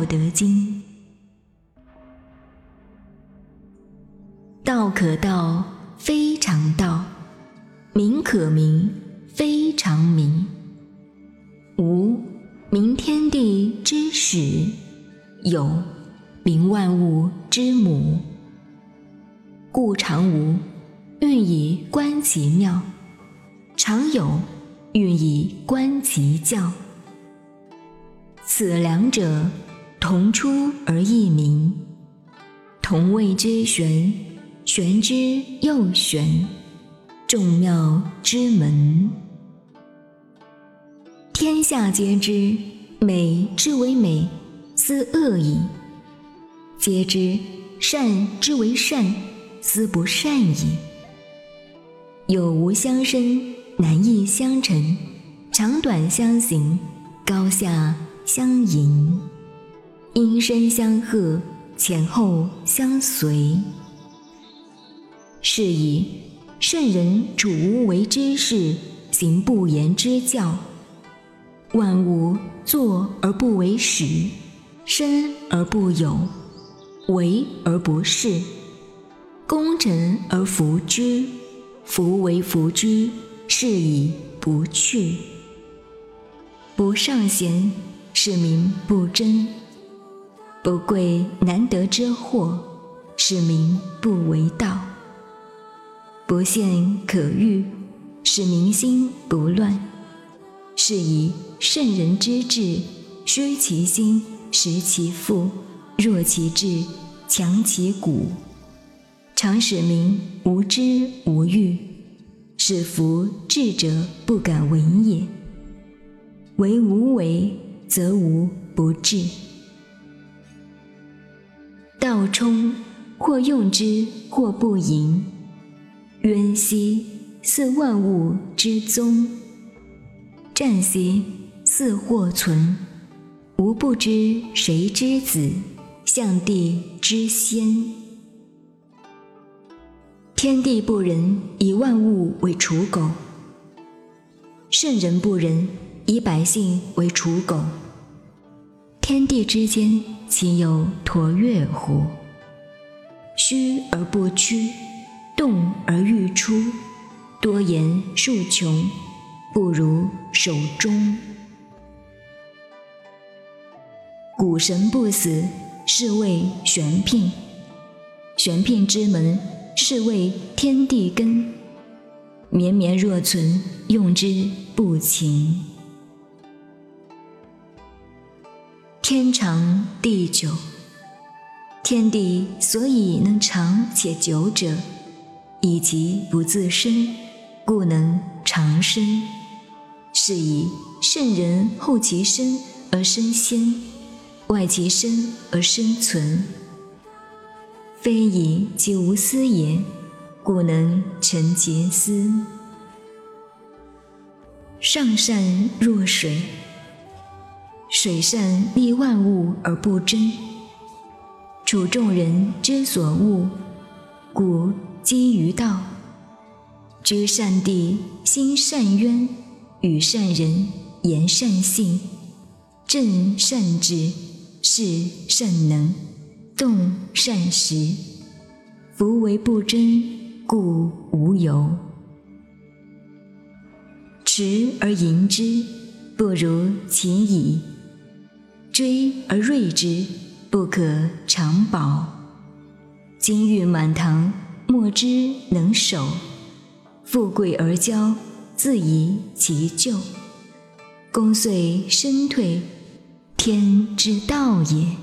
道德经》。道可道，非常道；名可名，非常名。无名，天地之始；有名，万物之母。故常无，欲以观其妙；常有，欲以观其教。此两者，同出而异名，同谓之玄。玄之又玄，众妙之门。天下皆知，美之为美，斯恶已；皆知善之为善，斯不善已。有无相生，难易相成，长短相形，高下相迎，音声相和，前后相随。是以圣人主无为之事，行不言之教。万物作而不为始，生而不有，为而不恃，功成而弗之。夫为弗之，是以不去。不尚贤，是名不争；不贵难得之货，使民不为道。不陷可欲，使民心不乱。是以圣人之治，虚其心，实其腹，弱其志，强其骨，常使民无知无欲，使夫智者不敢为也。为无为，则无不治。道冲，或用之，或不盈。渊兮，似万物之宗；战兮，似或存。吾不知谁之子，象帝之先。天地不仁，以万物为刍狗；圣人不仁，以百姓为刍狗。天地之间，岂有橐越乎？虚而不屈。动而欲出，多言数穷，不如守中。谷神不死，是谓玄牝；玄牝之门，是谓天地根。绵绵若存，用之不勤。天长地久，天地所以能长且久者。以其不自生，故能长生。是以圣人后其身而身先，外其身而生存。非以其无私也，故能成节私。上善若水，水善利万物而不争，处众人之所恶，故。基于道，知善地，心善渊，与善人，言善信，正善治，事善能，动善时。夫为不争，故无尤。持而盈之，不如其已；追而锐之，不可长保。金玉满堂。莫之能守，富贵而骄，自遗其咎。功遂身退，天之道也。